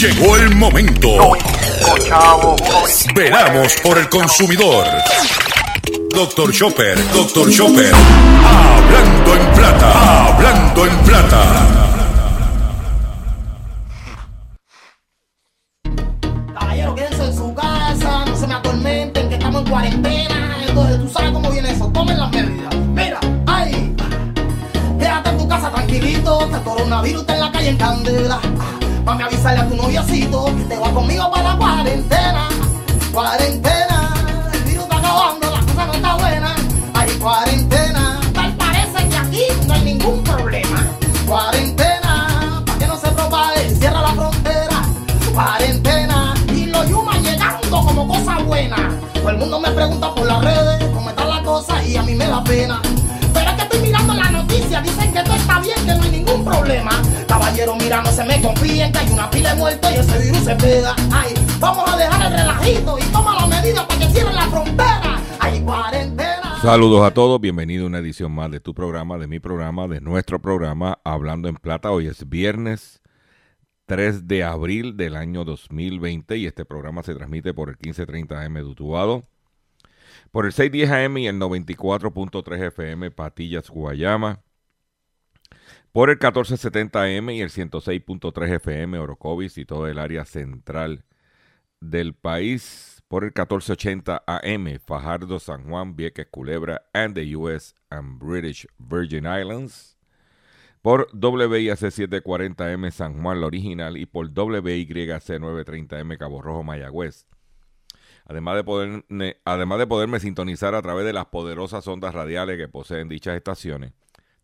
Llegó el momento. Veramos por el consumidor. Doctor Chopper, Doctor Chopper. Hablando en plata, hablando en plata. Caballero, quédense en su casa, no se me atormenten, que estamos en cuarentena. Entonces, tú sabes cómo viene eso, tomen las medidas. Mira, ay, quédate en tu casa tranquilito, este coronavirus está en la calle en candela. Mami, avisarle a tu noviocito que te va conmigo para la cuarentena. Cuarentena, el virus está acabando, la cosa no está buena. Hay cuarentena, tal parece que aquí no hay ningún problema. Cuarentena, para que no se propague, cierra la frontera. Cuarentena, y los yumas llegando como cosa buena. Todo el mundo me pregunta por las redes cómo está la cosa y a mí me da pena. Pero es que estoy mirando la noticia, dicen que todo está bien, que no hay ningún problema. Caballero, mira, no se me confíen, que hay una pila de muertos y ese virus se pega. Ay, vamos a dejar el relajito y toma las medidas para que cierren la frontera. Hay cuarentena. Saludos a todos, bienvenido a una edición más de tu programa, de mi programa, de nuestro programa Hablando en Plata. Hoy es viernes 3 de abril del año 2020 y este programa se transmite por el 1530 AM de Utuado, por el 610 AM y el 94.3 FM Patillas, Guayama, por el 1470 AM y el 106.3 FM Orocovis y todo el área central del país, por el 1480 AM Fajardo, San Juan, Vieques, Culebra, and the US and British Virgin Islands, por WIAC 740M San Juan, la original, y por WYC 930M Cabo Rojo, Mayagüez. Además de, poderme, además de poderme sintonizar a través de las poderosas ondas radiales que poseen dichas estaciones,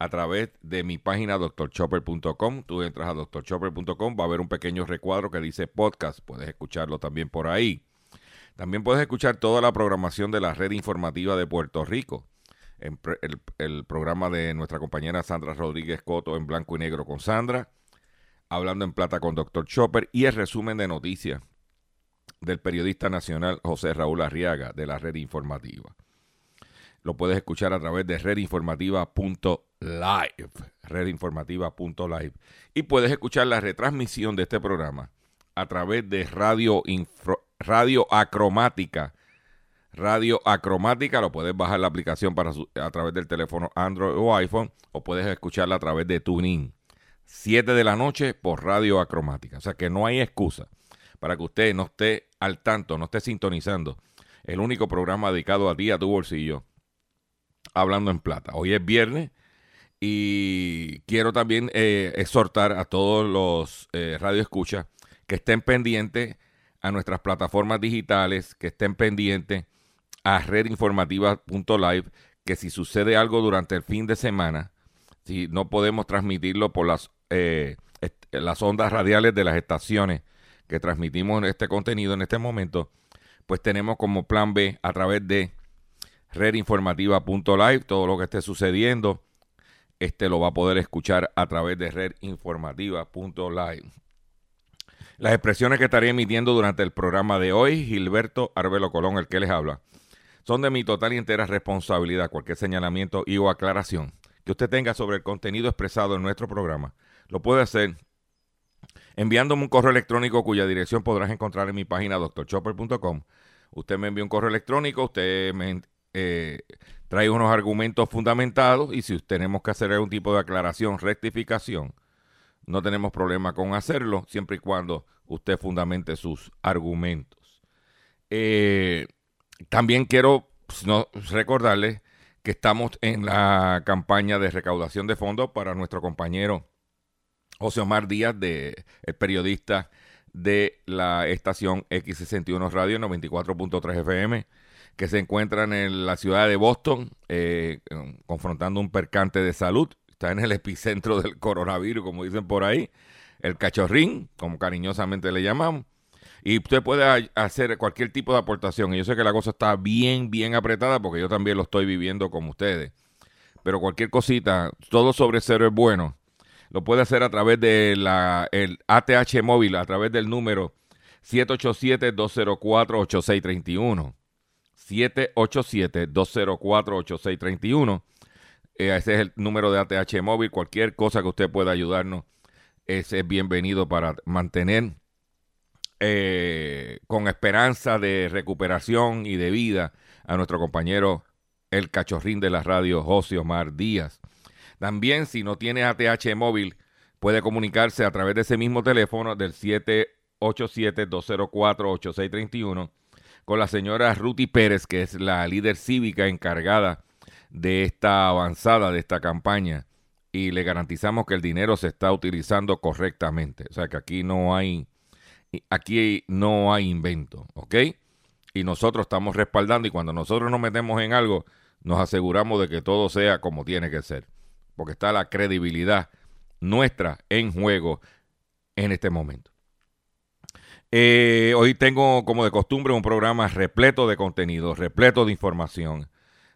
a través de mi página drchopper.com. Tú entras a drchopper.com, va a haber un pequeño recuadro que dice podcast. Puedes escucharlo también por ahí. También puedes escuchar toda la programación de la red informativa de Puerto Rico. El, programa de nuestra compañera Sandra Rodríguez Coto en blanco y negro con Sandra Hablando en Plata con Dr. Chopper y el resumen de noticias del periodista nacional José Raúl Arriaga de la red informativa. Lo puedes escuchar a través de redinformativa.live, redinformativa.live. Y puedes escuchar la retransmisión de este programa a través de Radio, Radio Acromática. Radio Acromática, lo puedes bajar la aplicación para su, a través del teléfono Android o iPhone o puedes escucharla a través de TuneIn. 7 de la noche por Radio Acromática. O sea que no hay excusa para que usted no esté al tanto, no esté sintonizando el único programa dedicado a ti, a tu bolsillo, hablando en plata. Hoy es viernes y quiero también eh, exhortar a todos los eh, radioescuchas que estén pendientes a nuestras plataformas digitales, que estén pendientes a redinformativa.live, que si sucede algo durante el fin de semana, si no podemos transmitirlo por las eh, las ondas radiales de las estaciones que transmitimos este contenido en este momento, pues tenemos como plan B a través de redinformativa.live todo lo que esté sucediendo. Este lo va a poder escuchar a través de redinformativa.live. Las expresiones que estaré emitiendo durante el programa de hoy, Gilberto Arbelo Colón, el que les habla, son de mi total y entera responsabilidad. Cualquier señalamiento y o aclaración que usted tenga sobre el contenido expresado en nuestro programa lo puede hacer enviándome un correo electrónico cuya dirección podrás encontrar en mi página drchopper.com. Usted me envía un correo electrónico, usted me eh, trae unos argumentos fundamentados y si tenemos que hacer algún tipo de aclaración, rectificación, no tenemos problema con hacerlo, siempre y cuando usted fundamente sus argumentos. Eh, también quiero pues, no, recordarles que estamos en la campaña de recaudación de fondos para nuestro compañero José Omar Díaz, de, el periodista de la estación X61 Radio 94.3 FM, que se encuentran en la ciudad de Boston, eh, confrontando un percance de salud. Está en el epicentro del coronavirus, como dicen por ahí. El cachorrín, como cariñosamente le llamamos. Y usted puede hacer cualquier tipo de aportación. Y yo sé que la cosa está bien, bien apretada porque yo también lo estoy viviendo como ustedes. Pero cualquier cosita, todo sobre cero es bueno. Lo puede hacer a través de la el ATH móvil, a través del número 787-204-8631. 787-204-8631. Eh, ese es el número de ATH móvil. Cualquier cosa que usted pueda ayudarnos, ese es bienvenido para mantener eh, con esperanza de recuperación y de vida a nuestro compañero el cachorrín de la radio, José Omar Díaz. También, si no tiene ATH móvil, puede comunicarse a través de ese mismo teléfono del 787-204-8631 con la señora Ruti Pérez, que es la líder cívica encargada de esta avanzada, de esta campaña, y le garantizamos que el dinero se está utilizando correctamente. O sea que aquí no hay, aquí no hay invento, ¿ok? Y nosotros estamos respaldando y cuando nosotros nos metemos en algo, nos aseguramos de que todo sea como tiene que ser, porque está la credibilidad nuestra en juego en este momento. Eh, hoy tengo, como de costumbre, un programa repleto de contenido, repleto de información.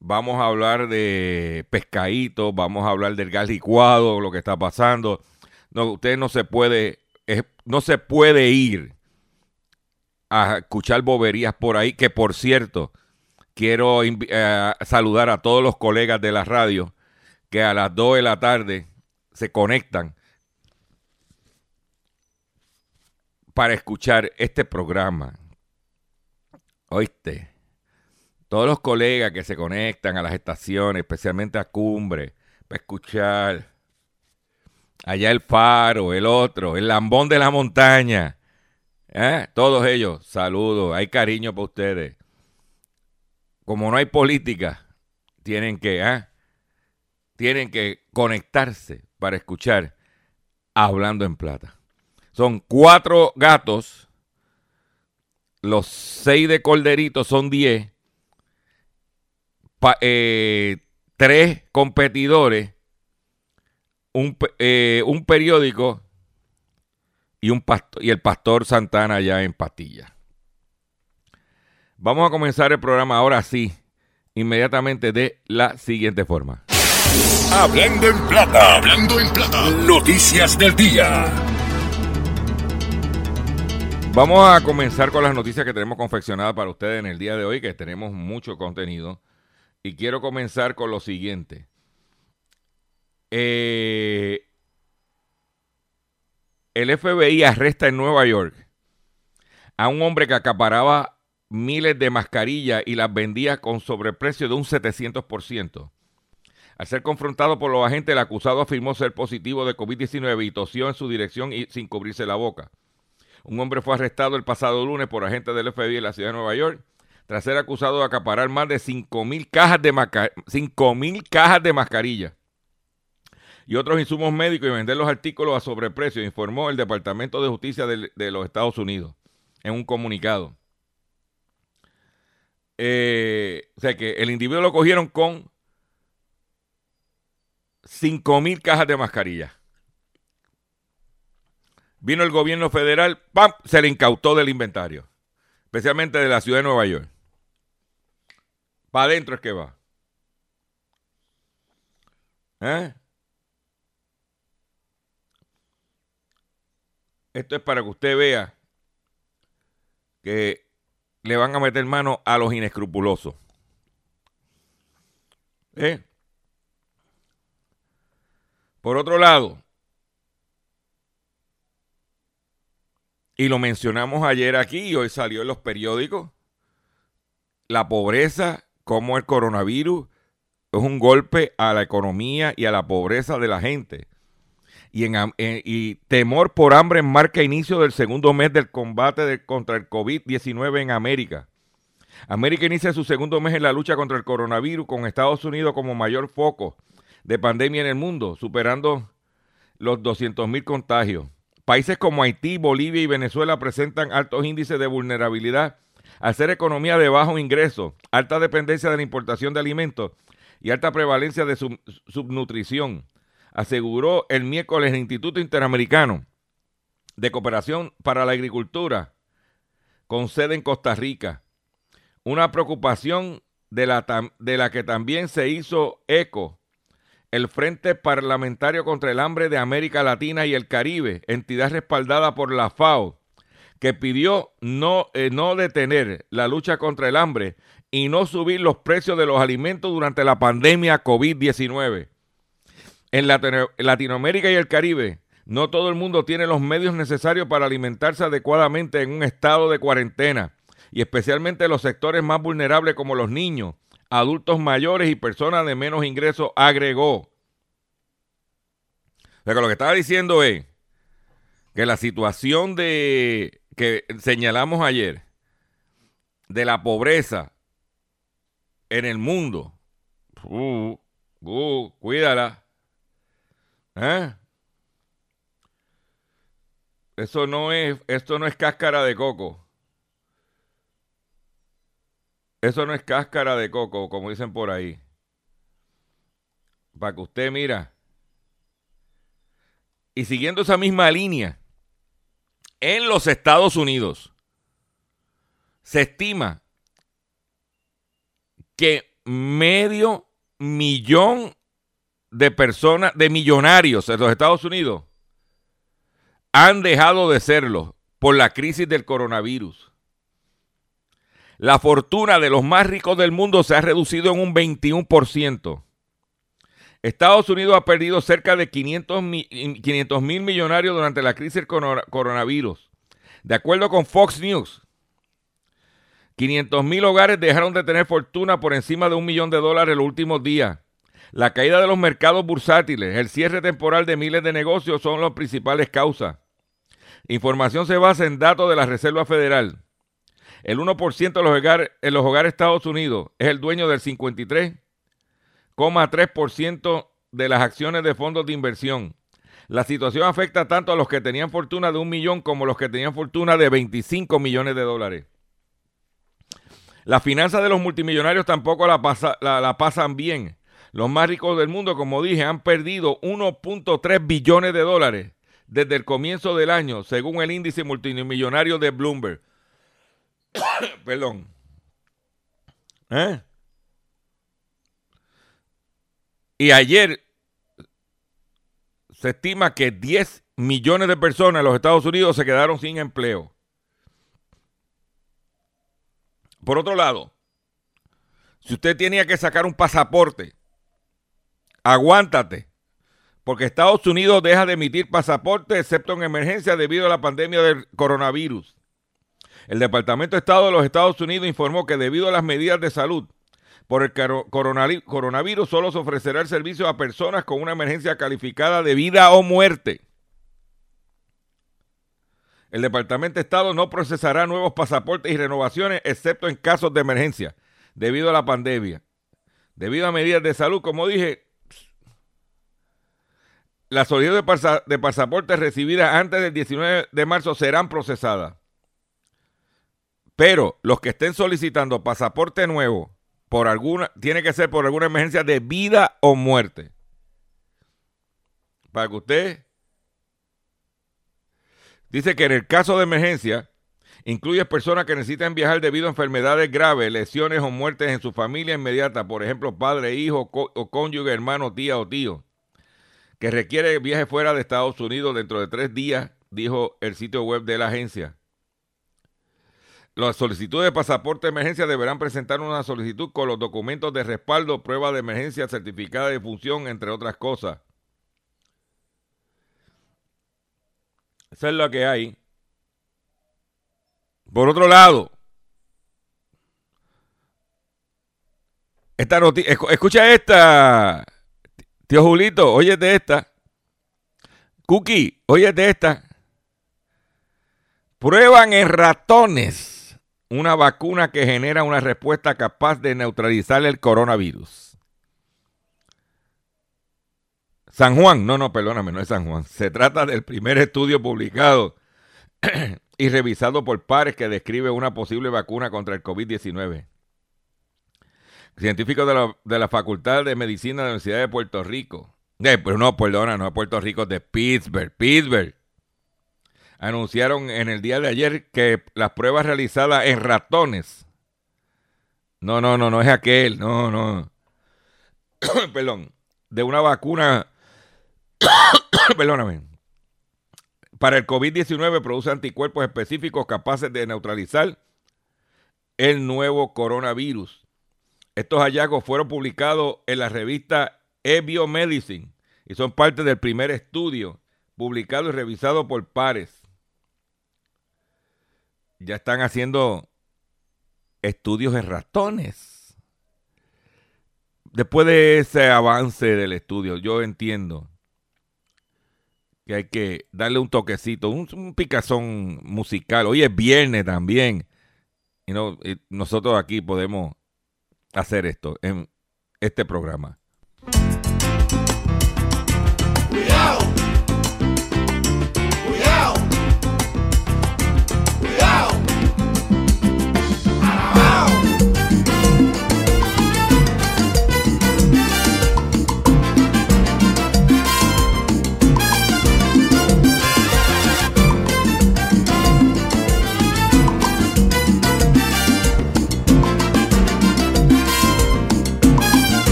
Vamos a hablar de pescaditos, vamos a hablar del gas licuado, lo que está pasando. Usted no se puede, no se puede ir a escuchar boberías por ahí, que por cierto, quiero eh, saludar a todos los colegas de la radio que a las 2 de la tarde se conectan para escuchar este programa. Oíste, todos los colegas que se conectan a las estaciones, especialmente a Cumbre, para escuchar allá el faro, el otro, el lambón de la montaña. ¿eh? Todos ellos, saludos, hay cariño para ustedes. Como no hay política, tienen que, ¿eh? tienen que conectarse para escuchar Hablando en Plata. Son cuatro gatos, los seis de Corderito son diez, eh, tres competidores, un, eh, un periódico y, un pastor, y el pastor Santana ya en Patilla. Vamos a comenzar el programa ahora sí, inmediatamente de la siguiente forma. Hablando en plata, hablando en plata, noticias del día. Vamos a comenzar con las noticias que tenemos confeccionadas para ustedes en el día de hoy, que tenemos mucho contenido. Y quiero comenzar con lo siguiente. Eh, el FBI arresta en Nueva York a un hombre que acaparaba miles de mascarillas y las vendía con sobreprecio de un 700%. Al ser confrontado por los agentes, el acusado afirmó ser positivo de COVID-19 y tosió en su dirección y sin cubrirse la boca. Un hombre fue arrestado el pasado lunes por agentes del FBI en la ciudad de Nueva York tras ser acusado de acaparar más de 5.000 cajas de, cajas de mascarillas y otros insumos médicos y vender los artículos a sobreprecio, informó el Departamento de Justicia de, los Estados Unidos en un comunicado. Eh, o sea que el individuo lo cogieron con 5 mil cajas de mascarilla. Vino el gobierno federal, ¡pam! Se le incautó del inventario. Especialmente de la ciudad de Nueva York. Para adentro es que va. ¿Eh? Esto es para que usted vea que le van a meter mano a los inescrupulosos. ¿Eh? Por otro lado, y lo mencionamos ayer aquí y hoy salió en los periódicos, la pobreza, como el coronavirus es un golpe a la economía y a la pobreza de la gente. Y, y temor por hambre marca inicio del segundo mes del combate contra el COVID-19 en América. América inicia su segundo mes en la lucha contra el coronavirus con Estados Unidos como mayor foco de pandemia en el mundo, superando los 200.000 contagios. Países como Haití, Bolivia y Venezuela presentan altos índices de vulnerabilidad al ser economía de bajo ingreso, alta dependencia de la importación de alimentos y alta prevalencia de subnutrición, aseguró el miércoles el Instituto Interamericano de Cooperación para la Agricultura con sede en Costa Rica. Una preocupación de la, de la que también se hizo eco el Frente Parlamentario contra el Hambre de América Latina y el Caribe, entidad respaldada por la FAO, que pidió no, eh, no detener la lucha contra el hambre y no subir los precios de los alimentos durante la pandemia COVID-19. En Latinoamérica y el Caribe, no todo el mundo tiene los medios necesarios para alimentarse adecuadamente en un estado de cuarentena, y especialmente los sectores más vulnerables como los niños, adultos mayores y personas de menos ingresos, agregó. O sea que lo que estaba diciendo es que la situación de que señalamos ayer de la pobreza en el mundo, uh, uh, cuídala. ¿Eh? Eso no es, esto no es cáscara de coco. Eso no es cáscara de coco, como dicen por ahí. Para que usted mira. Y siguiendo esa misma línea, en los Estados Unidos se estima que medio millón de personas, de millonarios en los Estados Unidos, han dejado de serlo por la crisis del coronavirus la fortuna de los más ricos del mundo se ha reducido en un 21%. Estados Unidos ha perdido cerca de 500 mil millonarios durante la crisis del coronavirus. De acuerdo con Fox News, 500 mil hogares dejaron de tener fortuna por encima de un millón de dólares en los últimos días. La caída de los mercados bursátiles, el cierre temporal de miles de negocios son las principales causas. Información se basa en datos de la Reserva Federal. El 1% de los hogares, en los hogares de Estados Unidos es el dueño del 53,3% de las acciones de fondos de inversión. La situación afecta tanto a los que tenían fortuna de un millón como a los que tenían fortuna de 25 millones de dólares. Las finanzas de los multimillonarios tampoco la, la pasan bien. Los más ricos del mundo, como dije, han perdido 1.3 billones de dólares desde el comienzo del año, según el índice multimillonario de Bloomberg. Perdón. ¿Eh? Y ayer se estima que 10 millones de personas en los Estados Unidos se quedaron sin empleo. Por otro lado, si usted tenía que sacar un pasaporte, aguántate, porque Estados Unidos deja de emitir pasaporte excepto en emergencia debido a la pandemia del coronavirus. El Departamento de Estado de los Estados Unidos informó que debido a las medidas de salud por el coronavirus solo se ofrecerá el servicio a personas con una emergencia calificada de vida o muerte. El Departamento de Estado no procesará nuevos pasaportes y renovaciones excepto en casos de emergencia debido a la pandemia. Debido a medidas de salud, como dije, las solicitudes de pasaportes recibidas antes del 19 de marzo serán procesadas. Pero los que estén solicitando pasaporte nuevo por alguna, tiene que ser por alguna emergencia de vida o muerte. Para que usted dice que en el caso de emergencia incluye personas que necesitan viajar debido a enfermedades graves, lesiones o muertes en su familia inmediata, por ejemplo, padre, hijo o cónyuge, hermano, tía o tío, que requiere viaje fuera de Estados Unidos dentro de tres días, dijo el sitio web de la agencia. Las solicitudes de pasaporte de emergencia deberán presentar una solicitud con los documentos de respaldo, prueba de emergencia, certificada de función, entre otras cosas. Esa es lo que hay. Por otro lado, esta noticia, escucha esta, tío Julito, óyete esta. Cookie, óyete esta. Prueban en ratones una vacuna que genera una respuesta capaz de neutralizar el coronavirus. San Juan, no, no, perdóname, no es San Juan. Se trata del primer estudio publicado y revisado por pares que describe una posible vacuna contra el COVID-19. Científicos de la, de la, Facultad de Medicina de la Universidad de Puerto Rico. Eh, no, perdona, Puerto Rico, de Pittsburgh, Pittsburgh. Anunciaron en el día de ayer que las pruebas realizadas en ratones. No, no, no, no es aquel, no, no. Perdón. De una vacuna. Perdóname. Para el COVID-19 produce anticuerpos específicos capaces de neutralizar el nuevo coronavirus. Estos hallazgos fueron publicados en la revista eBiomedicine y son parte del primer estudio publicado y revisado por pares. Ya están haciendo estudios en ratones. Después de ese avance del estudio, yo entiendo que hay que darle un toquecito, un, picazón musical. Hoy es viernes también. Y, no, y nosotros aquí podemos hacer esto en este programa.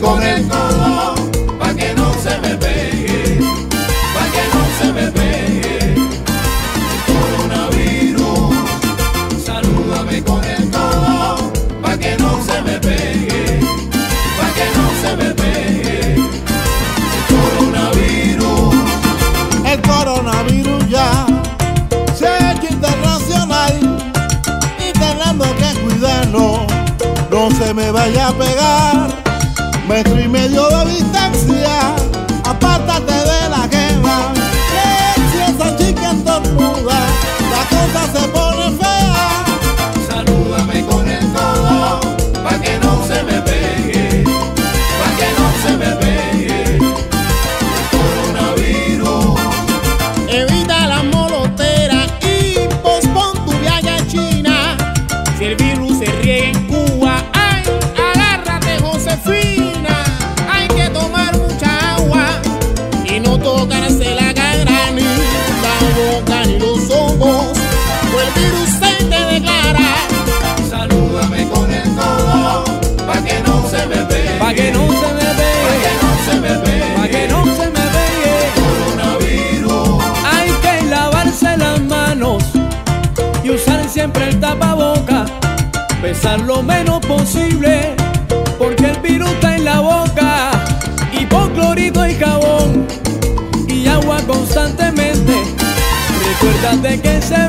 Con el codo, pa' que no se me pegue, pa' que no se me pegue coronavirus. Salúdame con el codo, pa' que no se me pegue, pa' que no se me pegue coronavirus. El coronavirus ya se ha hecho internacional y que cuidarlo, no se me vaya a pegar metro y medio de distancia, Besar lo menos posible, porque el virus está en la boca. Hipoclorito y jabón y agua constantemente. Recuérdate que virus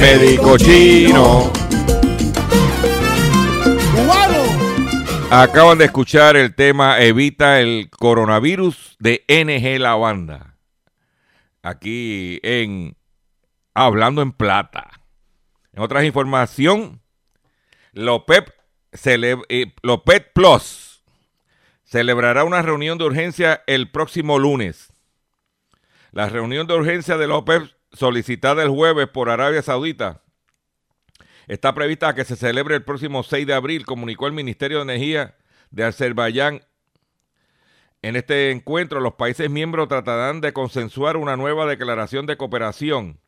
médico chino. Acaban de escuchar el tema Evita el coronavirus de NG La Banda. Aquí en Hablando en Plata. En otras información, Lopep, eh, Lopep Plus celebrará una reunión de urgencia el próximo lunes. La reunión de urgencia de Lopep solicitada el jueves por Arabia Saudita está prevista que se celebre el próximo 6 de abril, comunicó el Ministerio de Energía de Azerbaiyán. En este encuentro, los países miembros tratarán de consensuar una nueva declaración de cooperación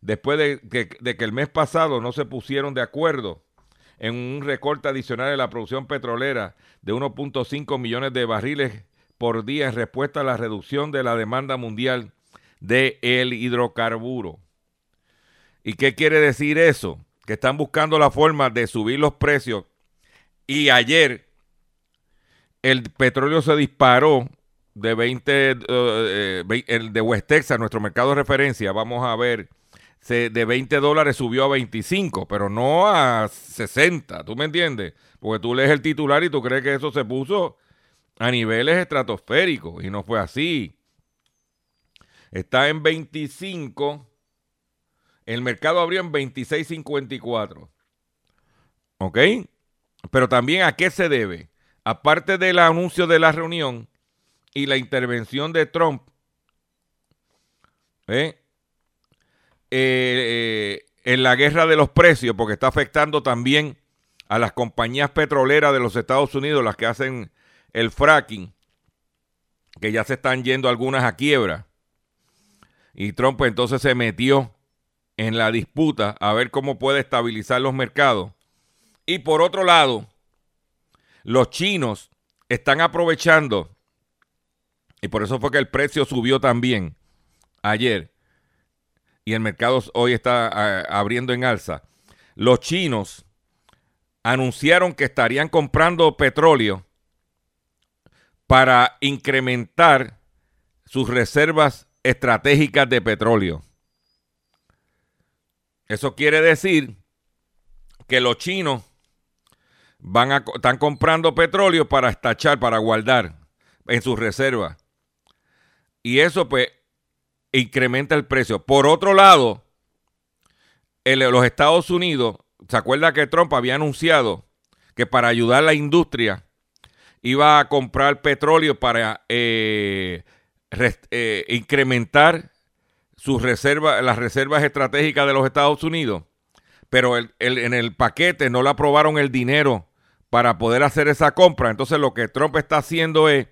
después de que, el mes pasado no se pusieron de acuerdo en un recorte adicional de la producción petrolera de 1.5 millones de barriles por día en respuesta a la reducción de la demanda mundial de el hidrocarburo. ¿Y qué quiere decir eso? que están buscando la forma de subir los precios. Y ayer el petróleo se disparó de 20, eh, eh, el de West Texas, nuestro mercado de referencia, vamos a ver, de 20 dólares subió a 25, pero no a 60, ¿tú me entiendes? Porque tú lees el titular y tú crees que eso se puso a niveles estratosféricos y no fue así. Está en 25 el mercado abrió en 26.54. ¿Ok? Pero también a qué se debe. Aparte del anuncio de la reunión y la intervención de Trump, ¿eh? Eh, eh, en la guerra de los precios, porque está afectando también a las compañías petroleras de los Estados Unidos, las que hacen el fracking, que ya se están yendo algunas a quiebra. Y Trump pues, entonces se metió en la disputa a ver cómo puede estabilizar los mercados. Y por otro lado, los chinos están aprovechando, y por eso fue que el precio subió también ayer, y el mercado hoy está abriendo en alza. Los chinos anunciaron que estarían comprando petróleo para incrementar sus reservas estratégicas de petróleo. Eso quiere decir que los chinos van a, están comprando petróleo para estachar, para guardar en sus reservas. Y eso pues incrementa el precio. Por otro lado, los Estados Unidos, ¿se acuerda que Trump había anunciado que para ayudar a la industria iba a comprar petróleo para eh, eh, incrementar sus reservas, las reservas estratégicas de los Estados Unidos, pero en el paquete no le aprobaron el dinero para poder hacer esa compra. Entonces lo que Trump está haciendo es,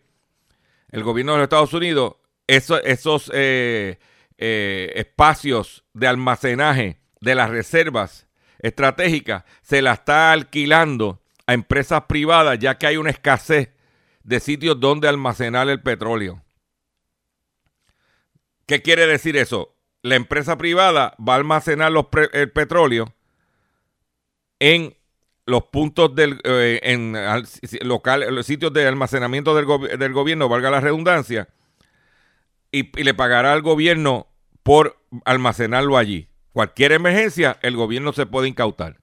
el gobierno de los Estados Unidos, esos eh, eh, espacios de almacenaje de las reservas estratégicas, se la está alquilando a empresas privadas, ya que hay una escasez de sitios donde almacenar el petróleo. ¿Qué quiere decir eso? La empresa privada va a almacenar el petróleo en los puntos del eh, en local, los sitios de almacenamiento del, gobierno, valga la redundancia, y, y, le pagará al gobierno por almacenarlo allí. Cualquier emergencia, el gobierno se puede incautar.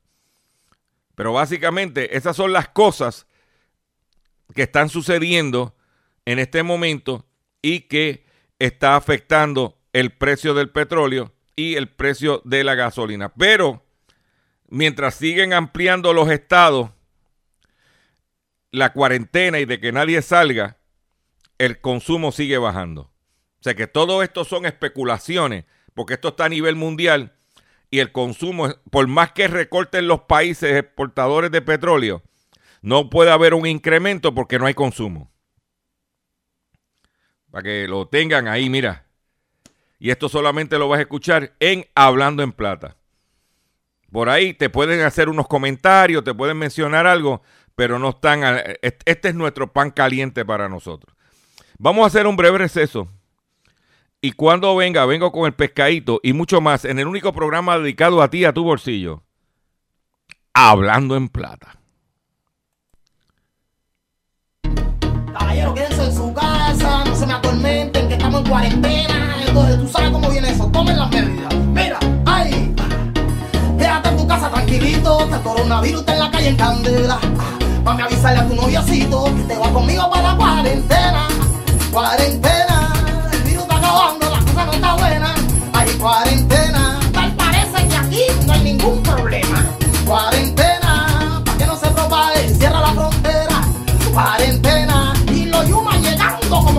Pero básicamente esas son las cosas que están sucediendo en este momento y que está afectando el precio del petróleo y el precio de la gasolina. Pero mientras siguen ampliando los estados la cuarentena y de que nadie salga, el consumo sigue bajando. O sea que todo esto son especulaciones, porque esto está a nivel mundial y el consumo, por más que recorten los países exportadores de petróleo, no puede haber un incremento porque no hay consumo. Para que lo tengan ahí, mira. Y esto solamente lo vas a escuchar en Hablando en Plata. Por ahí te pueden hacer unos comentarios, te pueden mencionar algo, pero no están. Este es nuestro pan caliente para nosotros. Vamos a hacer un breve receso. Y cuando venga, vengo con el pescadito y mucho más en el único programa dedicado a ti, a tu bolsillo. Hablando en Plata. Atormenten, que estamos en cuarentena. Entonces, tú sabes cómo viene eso, tomen las medidas. Mira, ay, quédate en tu casa tranquilito, este coronavirus está en la calle en candela. Mami, avisarle a tu noviocito que te va conmigo para la cuarentena. Cuarentena, el virus está acabando, la cosa no está buena. Hay cuarentena, tal parece que aquí no hay ningún problema. Cuarentena,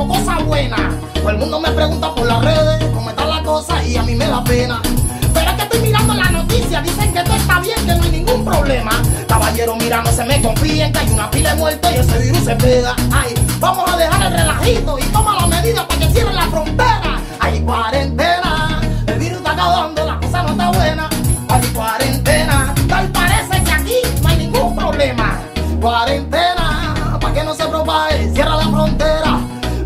cosa buena. Todo el mundo me pregunta por las redes cómo está la cosa y a mí me da pena. Pero es que estoy mirando la noticia, dicen que todo está bien, que no hay ningún problema. Caballero, mira, no se me confíen que hay una pila de muertos y ese virus se pega. Ay, vamos a dejar el relajito y toma las medidas para que cierren la frontera. Hay cuarentena, el virus está acabando, la cosa no está buena. Hay cuarentena, tal parece que aquí no hay ningún problema. Cuarentena,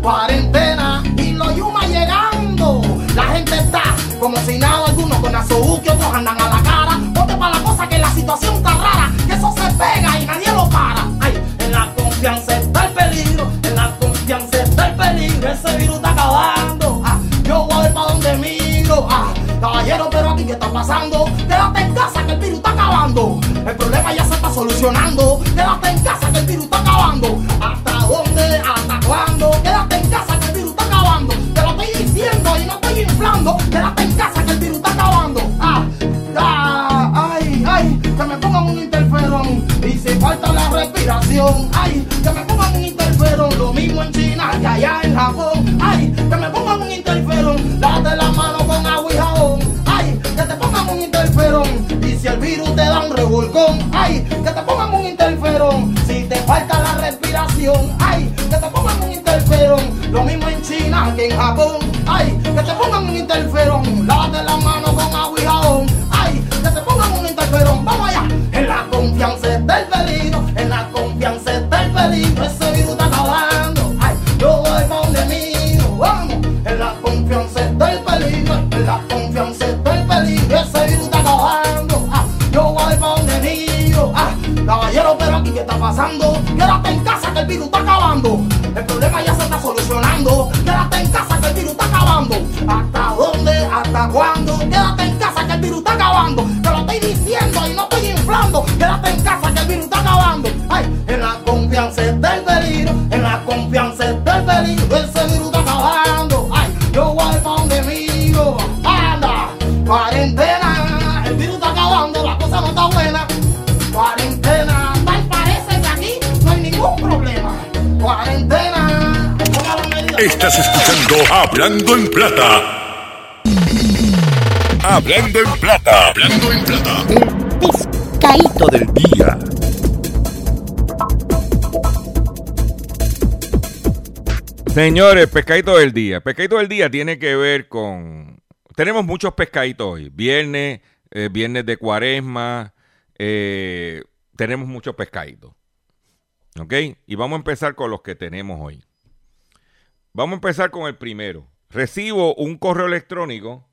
Cuarentena, y los yumas llegando. La gente está como si nada, algunos con azuki, otros andan a la cara. Ponte para la cosa que la situación está rara, que eso se pega y nadie lo para. Ay, en la confianza está el peligro, en la confianza está el peligro, ese virus está acabando. Ah, yo voy a ver para donde miro. Ah, caballero, pero aquí qué está pasando? Quédate en casa que el virus está acabando. El problema ya se está solucionando. Quédate en casa que el virus está acabando. ¿Hasta dónde? ¿Hasta Quédate en casa que el virus está acabando. Te lo estoy diciendo y no estoy inflando. Quédate en casa que el virus está acabando. Ah, ah, ay, ay, que me pongan un interferón. Y si falta la respiración, ay, que me pongan un interferón. Lo mismo en China que allá en Japón. Ay, que me pongan un interferón. Lávate la mano con agua y jabón. Ay, que te pongan un interferón. Y si el virus te da un revolcón, ay, que te pongan un interferón. Si te falta la respiración, ay, en Japón, ay, que te pongan un interferón. Lávate la mano con agua jabón, ay, que te pongan un interferón. Vamos allá, en la confianza está el peligro, en la confianza está el peligro. Ese virus está acabando, ay, yo voy pa' donde miro, vamos, en la confianza está el peligro, en la confianza está el peligro. Ese virus está acabando, ah, yo voy pa' donde miro, ah, caballero, pero aquí qué está pasando? Quédate en casa que el virus está acabando. El problema ya se cuarentena. El virus está acabando. La cosa no está buena. Cuarentena. Tal parece que aquí no hay ningún problema. Cuarentena. Estás escuchando Hablando en Plata. Hablando en Plata. Hablando en Plata. Pescadito del día. Señores, pescadito del día. Pescadito del día tiene que ver con... Tenemos muchos pescaditos hoy. Viernes, eh, viernes de cuaresma. eh, tenemos muchos pescaditos. ¿Ok? Y vamos a empezar con los que tenemos hoy. Vamos a empezar con el primero. Recibo un correo electrónico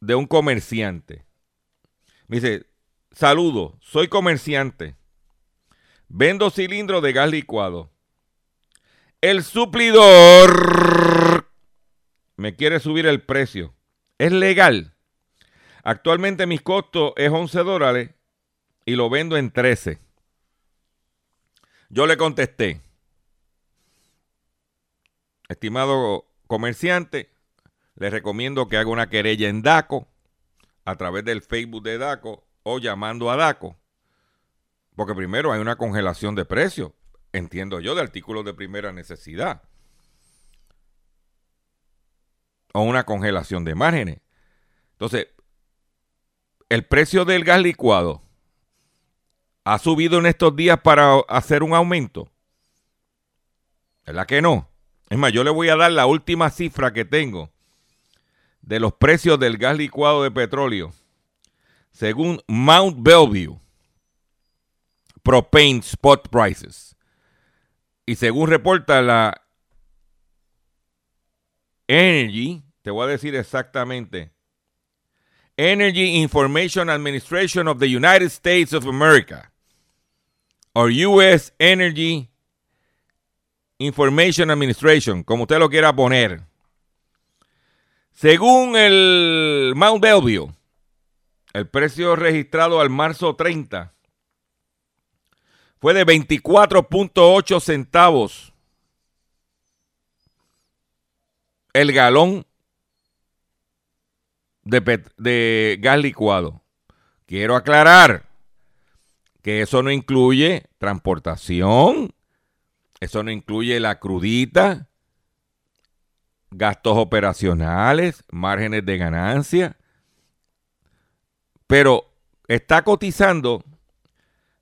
de un comerciante. Me dice, saludo, soy comerciante. Vendo cilindros de gas licuado. El suplidor me quiere subir el precio. ¿Es legal? Actualmente mis costos es 11 dólares y lo vendo en 13. Yo le contesté, estimado comerciante, le recomiendo que haga una querella en DACO a través del Facebook de DACO o llamando a DACO. Porque primero hay una congelación de precios, entiendo yo, de artículos de primera necesidad. O una congelación de márgenes. Entonces, el precio del gas licuado ha subido en estos días para hacer un aumento. ¿Verdad que no? Es más, yo le voy a dar la última cifra que tengo de los precios del gas licuado de petróleo. Según Mount Bellevue, propane spot prices. Y según reporta la Energy, te voy a decir exactamente, Energy Information Administration of the United States of America, or US Energy Information Administration, como usted lo quiera poner. Según el Mount Bellevue, el precio registrado al marzo 30 fue de 24.8 centavos el galón de, gas licuado. Quiero aclarar que eso no incluye transportación, eso no incluye la crudita, gastos operacionales, márgenes de ganancia, pero está cotizando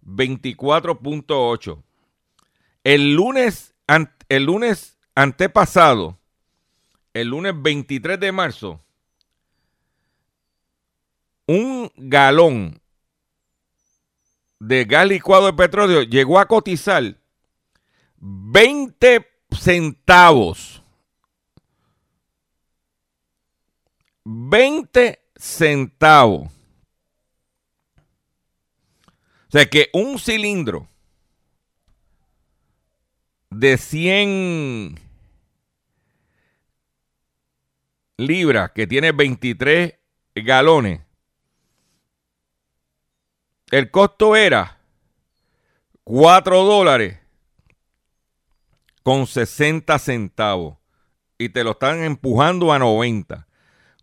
24.8. El lunes, el lunes antepasado, el lunes 23 de marzo, un galón de gas licuado de petróleo llegó a cotizar 20 centavos. 20 centavos. O sea que un cilindro de 100 libras que tiene 23 galones, el costo era 4 dólares con 60 centavos y te lo están empujando a 90.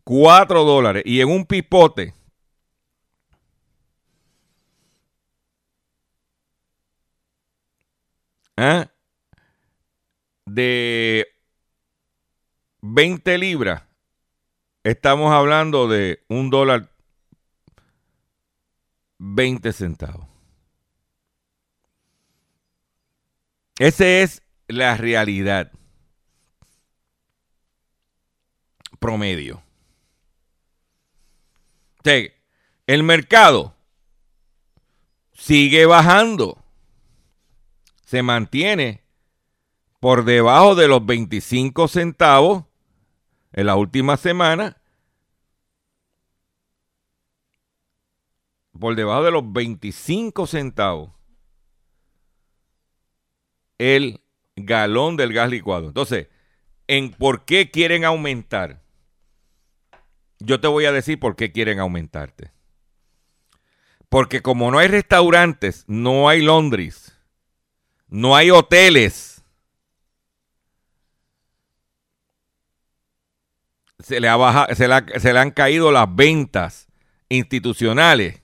4 dólares y en un pipote ¿ah? de 20 libras, estamos hablando de un dólar 20 centavos. Esa es la realidad promedio. El mercado sigue bajando. Se mantiene por debajo de los 25 centavos en la última semana. Por debajo de los 25 centavos el galón del gas licuado. Entonces, ¿en por qué quieren aumentar? Yo te voy a decir por qué quieren aumentarte. Porque como no hay restaurantes, no hay Londres, no hay hoteles, se le, ha baja- se le ha- se le han caído las ventas institucionales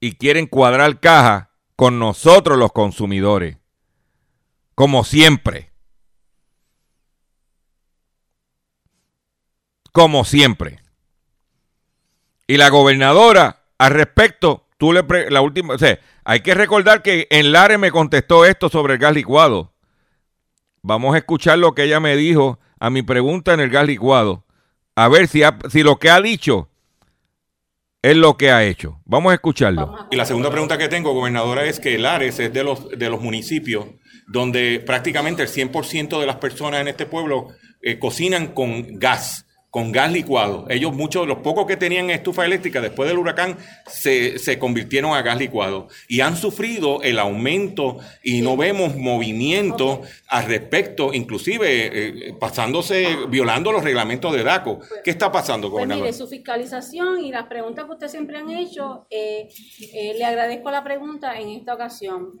y quieren cuadrar caja con nosotros los consumidores, como siempre. Como siempre. Y la gobernadora, al respecto, tú le la última, hay que recordar que en Lares me contestó esto sobre el gas licuado. Vamos a escuchar lo que ella me dijo a mi pregunta en el gas licuado. A ver si, ha- si lo que ha dicho es lo que ha hecho. Vamos a escucharlo. Y la segunda pregunta que tengo, gobernadora, es que Lares es de los, de los municipios donde prácticamente el 100% de las personas en este pueblo eh, cocinan con gas, con gas licuado. Ellos, muchos, los pocos que tenían estufa eléctrica después del huracán, se, se convirtieron a gas licuado y han sufrido el aumento y no vemos movimiento al respecto, inclusive eh, pasándose, violando los reglamentos de DACO. ¿Qué está pasando, Pues gobernador? mire, su fiscalización y las preguntas que ustedes siempre han hecho, eh, eh, le agradezco la pregunta en esta ocasión.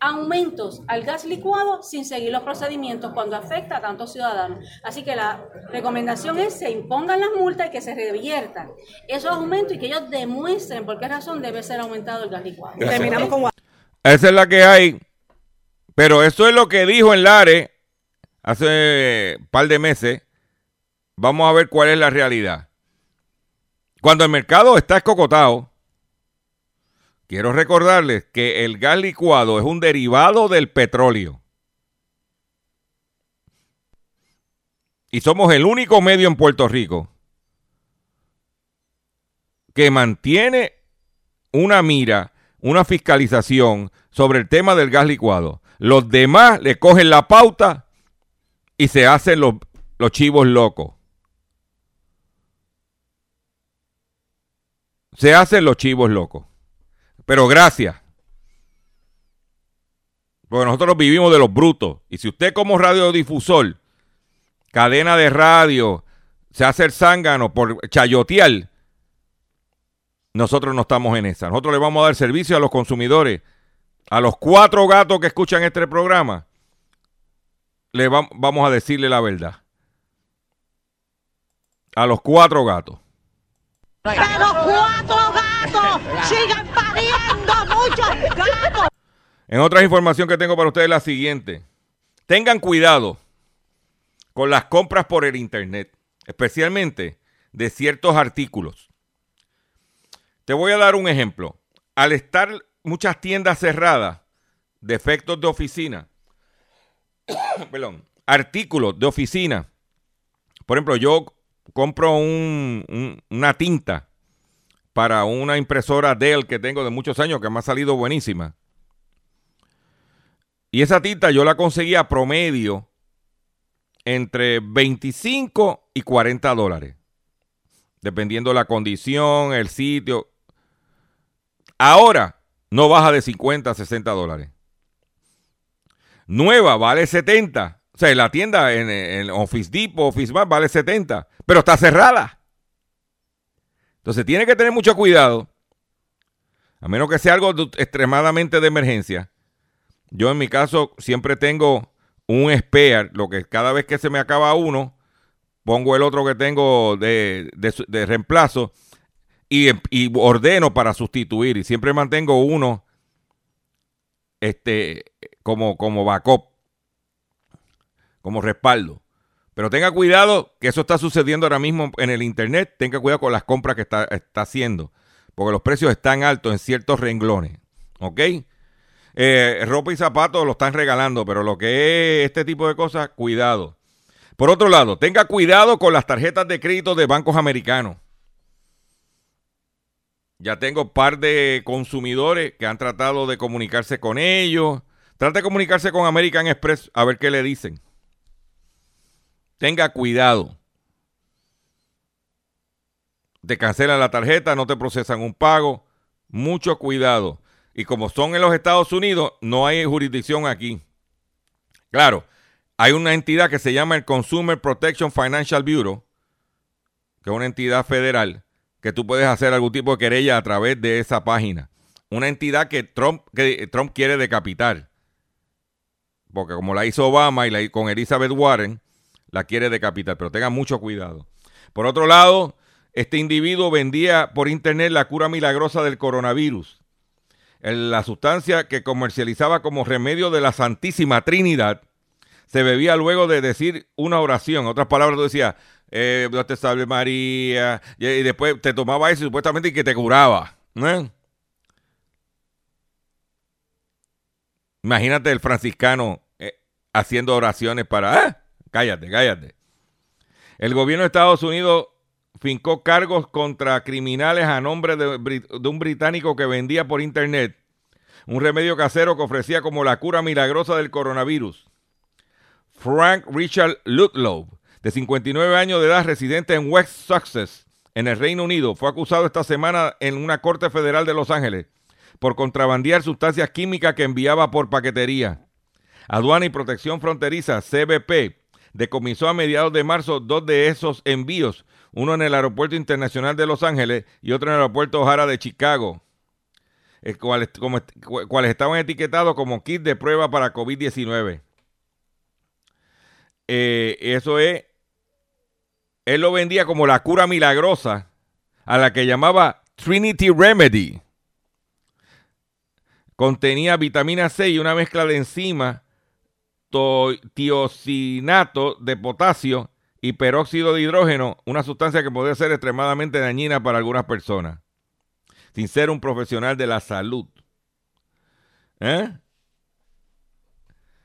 aumentos al gas licuado sin seguir los procedimientos cuando afecta a tantos ciudadanos. Así que la recomendación es se impongan las multas y que se reviertan esos aumentos y que ellos demuestren por qué razón debe ser aumentado el gas licuado. Gracias. Terminamos con Esa es la que hay. Pero eso es lo que dijo en Lares hace un par de meses. Vamos a ver cuál es la realidad. Cuando el mercado está escocotado, Quiero recordarles que el gas licuado es un derivado del petróleo. Y somos el único medio en Puerto Rico que mantiene una mira, una fiscalización sobre el tema del gas licuado. Los demás le cogen la pauta y se hacen los, los chivos locos. Se hacen los chivos locos. Pero gracias. Porque nosotros vivimos de los brutos. Y si usted como radiodifusor, cadena de radio, se hace el zángano por chayotear, nosotros no estamos en esa. Nosotros le vamos a dar servicio a los consumidores. A los cuatro gatos que escuchan este programa, le va- vamos a decirle la verdad. A los cuatro gatos. Pero cuatro gatos sigan pariendo muchos gatos. En otra información que tengo para ustedes es la siguiente. Tengan cuidado con las compras por el Internet, especialmente de ciertos artículos. Te voy a dar un ejemplo. Al estar muchas tiendas cerradas, defectos de oficina, perdón, artículos de oficina. Por ejemplo, yo compro un- un- una tinta para una impresora Dell que tengo de muchos años que me ha salido buenísima. Y esa tinta yo la conseguí a promedio entre 25 y 40 dólares. Dependiendo la condición, el sitio. Ahora no baja de 50 a 60 dólares. Nueva vale 70. O sea, la tienda en, Office Depot, Office Mart vale 70. Pero está cerrada. Entonces tiene que tener mucho cuidado. A menos que sea algo extremadamente de emergencia. Yo en mi caso siempre tengo un spare, lo que cada vez que se me acaba uno, pongo el otro que tengo de, de reemplazo y, y ordeno para sustituir. Y siempre mantengo uno este, como, como backup, como respaldo. Pero tenga cuidado que eso está sucediendo ahora mismo en el internet. Tenga cuidado con las compras que está, está haciendo. Porque los precios están altos en ciertos renglones. ¿Ok? Eh, ropa y zapatos lo están regalando, pero lo que es este tipo de cosas, cuidado. Por otro lado, tenga cuidado con las tarjetas de crédito de bancos americanos. Ya tengo un par de consumidores que han tratado de comunicarse con ellos. Trate de comunicarse con American Express a ver qué le dicen. Tenga cuidado. Te cancelan la tarjeta, no te procesan un pago. Mucho cuidado. Y como son en los Estados Unidos, no hay jurisdicción aquí. Claro, hay una entidad que se llama el Consumer Protection Financial Bureau, que es una entidad federal, que tú puedes hacer algún tipo de querella a través de esa página. Una entidad que Trump, que Trump quiere decapitar. Porque como la hizo Obama y la, con Elizabeth Warren, la quiere decapitar. Pero tengan mucho cuidado. Por otro lado, este individuo vendía por internet la cura milagrosa del coronavirus. La sustancia que comercializaba como remedio de la Santísima Trinidad se bebía luego de decir una oración. En otras palabras, tú decías, eh, Dios te salve María, y, y después te tomaba eso y supuestamente que te curaba. Imagínate el franciscano eh, haciendo oraciones para... ¡Ah! Cállate, cállate. El gobierno de Estados Unidos fincó cargos contra criminales a nombre de, un británico que vendía por internet un remedio casero que ofrecía como la cura milagrosa del coronavirus. Frank Richard Ludlow, de 59 años de edad, residente en West Sussex, en el Reino Unido, fue acusado esta semana en una corte federal de Los Ángeles por contrabandear sustancias químicas que enviaba por paquetería. Aduana y Protección Fronteriza, CBP, decomisó a mediados de marzo dos de esos envíos, uno en el Aeropuerto Internacional de Los Ángeles y otro en el Aeropuerto O'Hara de Chicago, eh, cuales, estaban etiquetados como kit de prueba para COVID-19. Eh, eso es, él lo vendía como la cura milagrosa a la que llamaba Trinity Remedy. Contenía vitamina C y una mezcla de enzimas to- tiosinato de potasio y peróxido de hidrógeno, una sustancia que podría ser extremadamente dañina para algunas personas, sin ser un profesional de la salud. ¿Eh?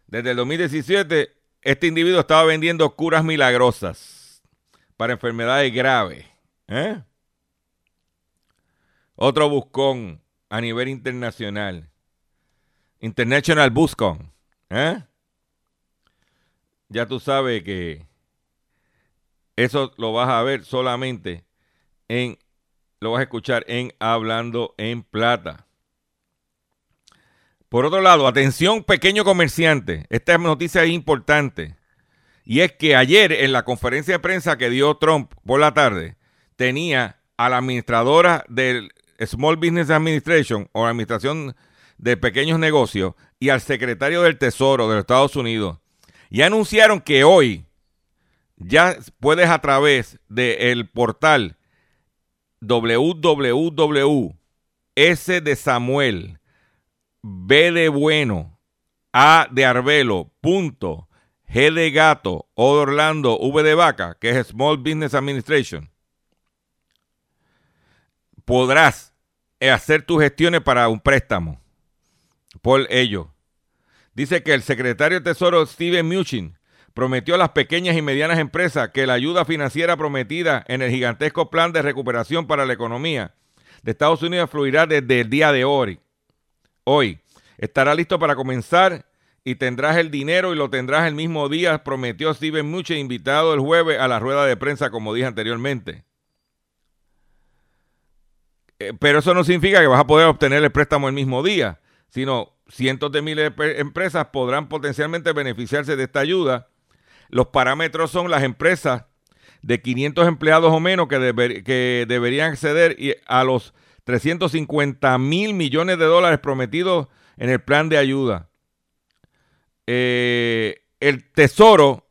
Desde el 2017, este individuo estaba vendiendo curas milagrosas para enfermedades graves. ¿eh? Otro buscón a nivel internacional. International Buscón. ¿eh? Ya tú sabes que eso lo vas a ver solamente en, lo vas a escuchar en Hablando en Plata. Por otro lado, atención pequeño comerciante, esta noticia es importante. Y es que ayer en la conferencia de prensa que dio Trump por la tarde, tenía a la administradora del Small Business Administration o la Administración de Pequeños Negocios y al secretario del Tesoro de los Estados Unidos. Y anunciaron que hoy ya puedes a través del portal www.s de Samuel, B de bueno, A de Arbelo, punto, G de gato, O de Orlando, V de vaca, que es Small Business Administration, podrás hacer tus gestiones para un préstamo por ello. Dice que el secretario de Tesoro Steven Mnuchin prometió a las pequeñas y medianas empresas que la ayuda financiera prometida en el gigantesco plan de recuperación para la economía de Estados Unidos fluirá desde el día de hoy. Hoy estará listo para comenzar y tendrás el dinero y lo tendrás el mismo día, prometió Steven Mnuchin, invitado el jueves a la rueda de prensa, como dije anteriormente. Eh, pero eso no significa que vas a poder obtener el préstamo el mismo día, sino cientos de miles de empresas podrán potencialmente beneficiarse de esta ayuda los parámetros son las empresas de 500 empleados o menos que, deberían acceder a los 350 mil millones de dólares prometidos en el plan de ayuda. Eh, el Tesoro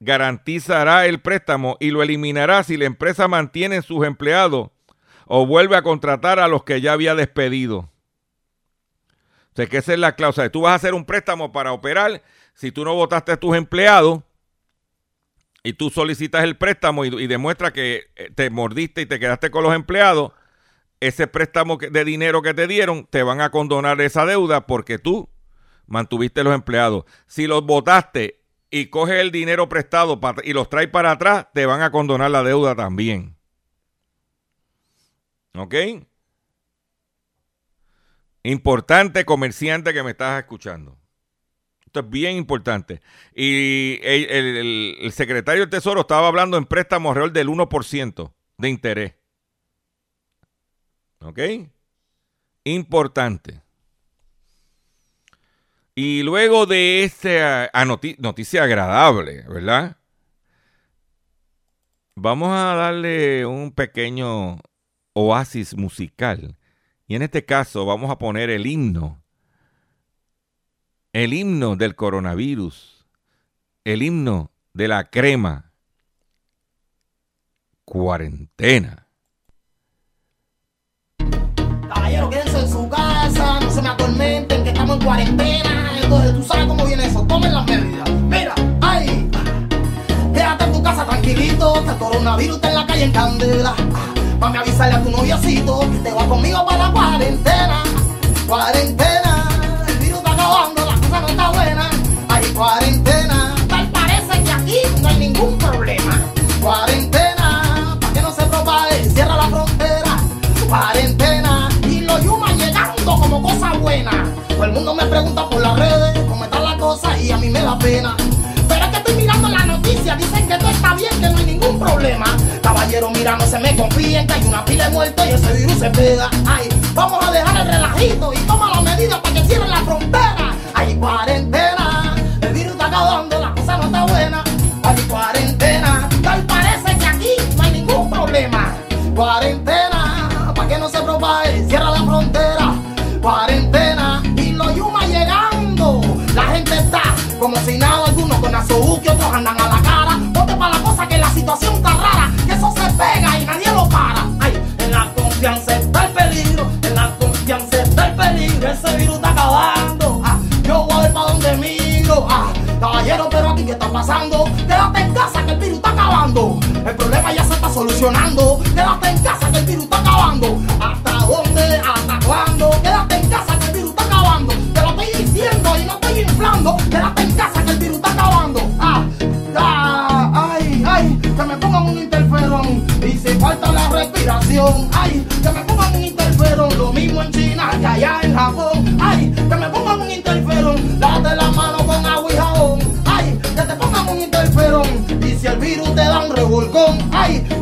garantizará el préstamo y lo eliminará si la empresa mantiene sus empleados o vuelve a contratar a los que ya había despedido. O sea, que esa es la cláusula. Tú vas a hacer un préstamo para operar. Si tú no votaste a tus empleados, y tú solicitas el préstamo y, y demuestras que eh, te mordiste y te quedaste con los empleados, ese préstamo de dinero que te dieron, te van a condonar esa deuda porque tú mantuviste los empleados. Si los votaste y coges el dinero prestado y los traes para atrás, te van a condonar la deuda también. ¿Ok? Importante comerciante que me estás escuchando es bien importante. Y el, secretario del Tesoro estaba hablando en préstamos alrededor del 1% de interés. ¿Ok? Importante. Y luego de esta noticia agradable, ¿verdad? Vamos a darle un pequeño oasis musical. Y en este caso vamos a poner el himno el himno del coronavirus, el himno de la crema, cuarentena. Caballero, quédense en su casa, no se me atormenten, que estamos en cuarentena. Entonces, tú sabes cómo viene eso, tomen las medidas. Mira, ay, quédate en tu casa tranquilito, que el coronavirus está en la calle en candela. A avisarle a tu noviocito que te va conmigo para la cuarentena. Cuarentena, el virus está acabando, la cosa no está buena. Hay cuarentena, tal parece que aquí no hay ningún problema. Cuarentena, para que no se propague, cierra la frontera. Cuarentena, y los yumas llegando como cosa buena. Todo el mundo me pregunta por las redes cómo está la cosa y a mí me da pena. Pero es que estoy mirando la noticia, dicen que todo está bien, que no hay ningún problema. Caballero, mira, no se me confíen que hay una pila de muertos y ese virus se pega. Ay, vamos a dejar el relajito y toma las medidas para que cierren la frontera. Hay cuarentena, el virus está acabando, la cosa no está buena. Hay cuarentena, tal parece que aquí no hay ningún problema. Cuarentena, para que no se propague, cierra la frontera. Cuarentena, y los yumas llegando. La gente está como si nada, algunos con azuki, otros caballero, pero aquí qué está pasando? Quédate en casa que el virus está acabando. El problema ya se está solucionando. Quédate en casa que el virus está acabando. ¿Hasta dónde? ¿Hasta cuándo? Quédate en casa que el virus está acabando. Te lo estoy diciendo y no estoy inflando. Quédate en casa que el virus está acabando. Ah, ah, ay, ay, que me pongan un interferón y se falta la respiración. Ay, que me pongan un interferón. Lo mismo en China que allá en Japón.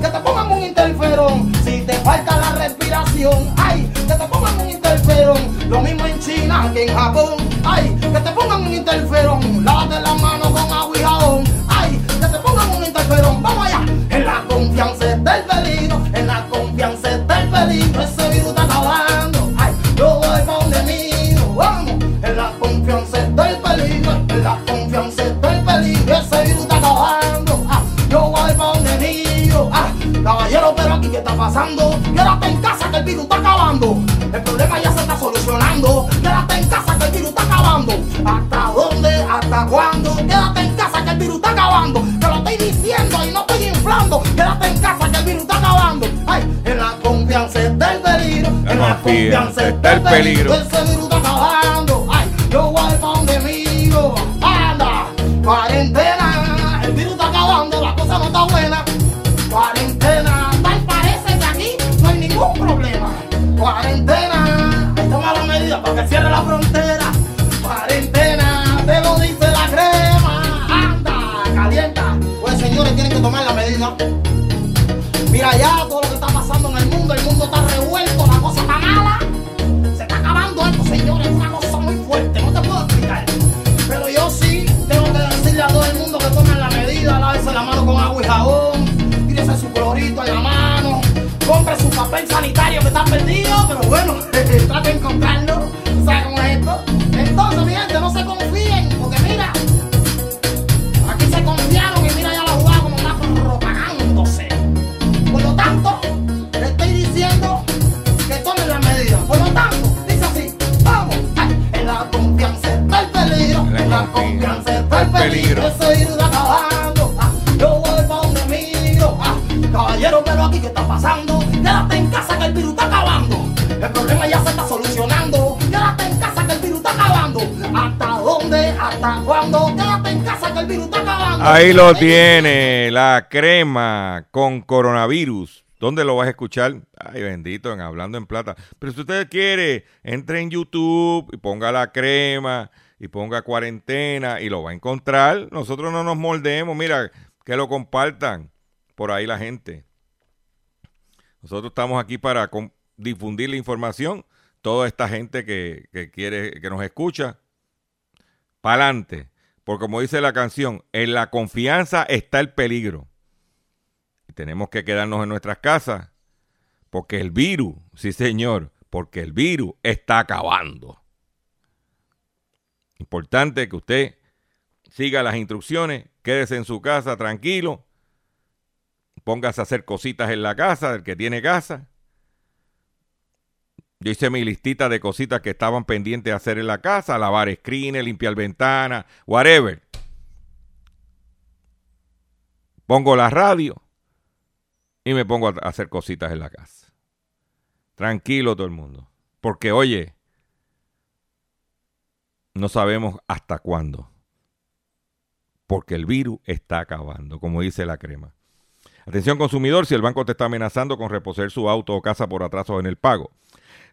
Que te pongan un interferón, si te falta la respiración. Ay, que te pongan un interferón, lo mismo en China que en Japón. Ay, que te pongan un interferón, lávate la mano que el virus está acabando. ¿Hasta dónde? ¿Hasta cuándo? Quédate en casa que el virus está acabando. Te lo estoy diciendo y no estoy inflando. Quédate en casa que el virus está acabando. Ay, en la confianza está el peligro. En la confianza está el peligro. Mira ya todo lo que está pasando en el mundo. El mundo está revuelto. La cosa está mala. Se está acabando esto, señores. Es una cosa muy fuerte. No te puedo explicar. Pero yo sí tengo que decirle a todo el mundo que tomen la medida. Lávese la mano con agua y jabón. Tírese su clorito en la mano. Compre su papel sanitario que está perdido. Pero bueno, trate de encontrarlo. Ahí lo tiene, la crema con coronavirus. ¿Dónde lo vas a escuchar? Ay, bendito, en Hablando en Plata. Pero si usted quiere, entre en YouTube y ponga la crema y ponga cuarentena y lo va a encontrar. Nosotros no nos moldeemos. Mira, que lo compartan por ahí la gente. Nosotros estamos aquí para difundir la información. Toda esta gente que, que quiere, que nos escucha, para adelante. Porque como dice la canción, en la confianza está el peligro. Tenemos que quedarnos en nuestras casas. Porque el virus, sí señor, porque el virus está acabando. Importante que usted siga las instrucciones, quédese en su casa tranquilo, póngase a hacer cositas en la casa, el que tiene casa. Yo hice mi listita de cositas que estaban pendientes de hacer en la casa, lavar screen, limpiar ventanas, whatever. Pongo la radio y me pongo a hacer cositas en la casa. Tranquilo todo el mundo. Porque oye, no sabemos hasta cuándo. Porque el virus está acabando, como dice la crema. Atención consumidor, si el banco te está amenazando con reposer su auto o casa por atrasos en el pago.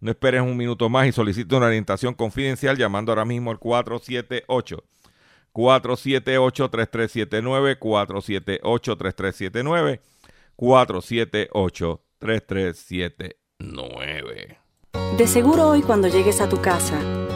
No esperes un minuto más y solicite una orientación confidencial llamando ahora mismo al 478 478-3379, 478-3379, 478-3379. De seguro hoy cuando llegues a tu casa,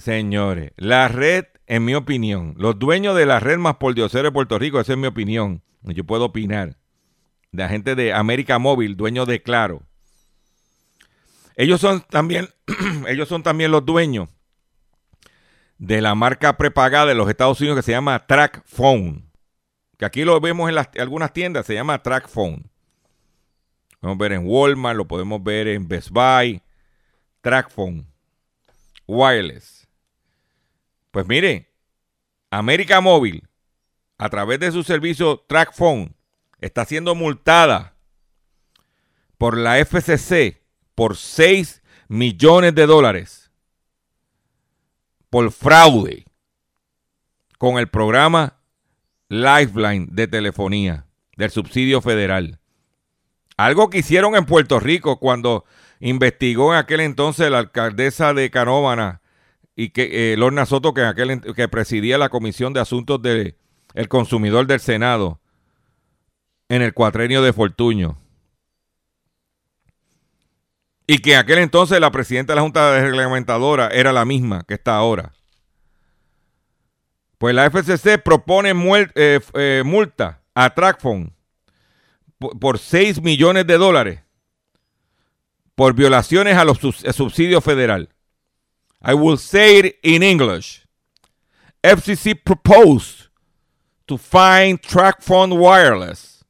señores, la red, en mi opinión, los dueños de la red más por de Puerto Rico, esa es mi opinión, yo puedo opinar, la gente de América Móvil, dueños de Claro, ellos son también, ellos son también los dueños de la marca prepagada de los Estados Unidos que se llama Track Phone. Que aquí lo vemos en las, algunas tiendas, se llama Track Phone. Podemos ver en Walmart, lo podemos ver en Best Buy. Track Phone. Wireless. Pues mire, América Móvil, a través de su servicio Track Phone, está siendo multada por la FCC por 6 millones de dólares por fraude con el programa Lifeline de telefonía del subsidio federal. Algo que hicieron en Puerto Rico cuando investigó en aquel entonces la alcaldesa de Canóvana y que eh, Lorna Soto, que, aquel, que presidía la Comisión de Asuntos del Consumidor del Senado en el cuatrenio de Fortuño. Y que en aquel entonces la presidenta de la Junta Reglamentadora era la misma que está ahora. Pues la FCC propone eh, eh, multa a Trackphone por, 6 millones de dólares por violaciones a los subsidios federal. I will say it in English. FCC proposed to fine Trackphone Wireless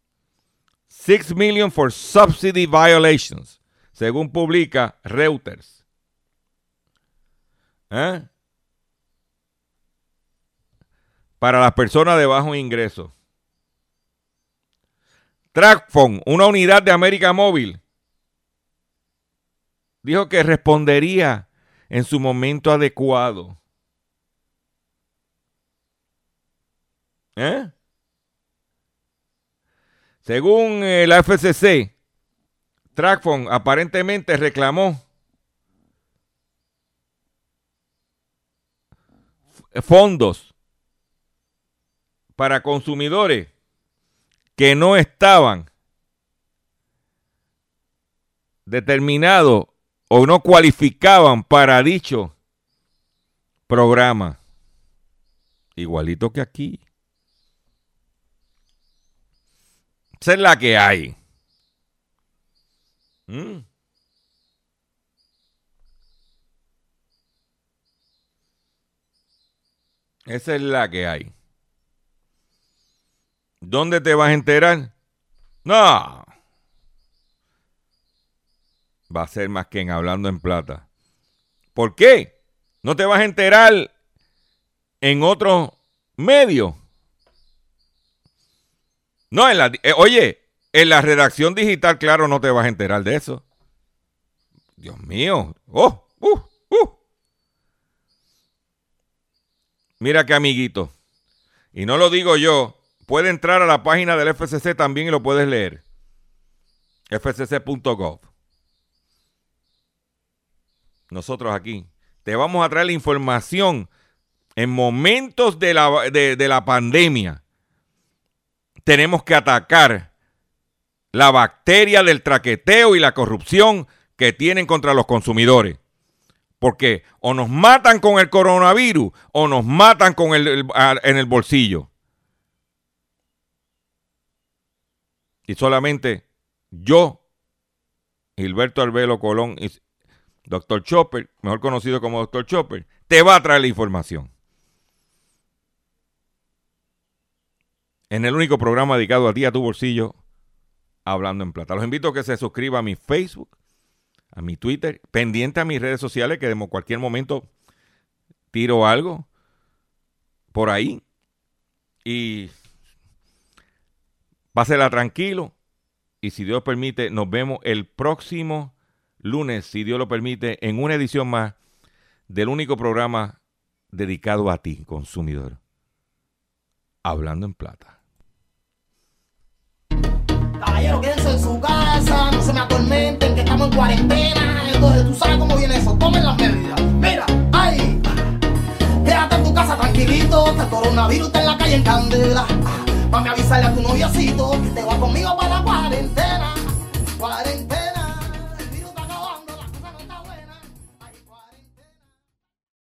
6 million for subsidy violations según publica Reuters. ¿Eh? Para las personas de bajo ingreso. Trackphone, una unidad de América Móvil, dijo que respondería en su momento adecuado. ¿Eh? Según el FCC, Trackphone aparentemente reclamó fondos para consumidores que no estaban determinados o no cualificaban para dicho programa. Igualito que aquí. Esa es la que hay. Mm. Esa es la que hay. ¿Dónde te vas a enterar? No. Va a ser más que en hablando en plata. ¿Por qué? No te vas a enterar en otro medio. No, en la, eh, oye, en la redacción digital, claro, no te vas a enterar de eso. Dios mío. Oh, uh, uh. Mira qué amiguito. Y no lo digo yo. Puede entrar a la página del FCC también y lo puedes leer. fcc.gov. Nosotros aquí te vamos a traer la información en momentos de la, de la pandemia. Tenemos que atacar la bacteria del traqueteo y la corrupción que tienen contra los consumidores. Porque o nos matan con el coronavirus o nos matan con el, en el bolsillo. Y solamente yo, Gilberto Albelo Colón, Dr. Chopper, mejor conocido como Dr. Chopper, te va a traer la información. En el único programa dedicado a ti, a tu bolsillo, Hablando en Plata. Los invito a que se suscriban a mi Facebook, a mi Twitter, pendiente a mis redes sociales, que en cualquier momento tiro algo por ahí. Y pásela tranquilo. Y si Dios permite, nos vemos el próximo lunes, si Dios lo permite, en una edición más del único programa dedicado a ti, consumidor. Hablando en plata. Caballero, quédense en su casa, no se me atormenten, que estamos en cuarentena. Entonces, tú sabes cómo viene eso, tomen las medidas. Mira, ay, quédate en tu casa tranquilito, que el coronavirus está en la calle en candela. Para avisarle a tu noviocito que te va conmigo para la cuarentena. cuarentena.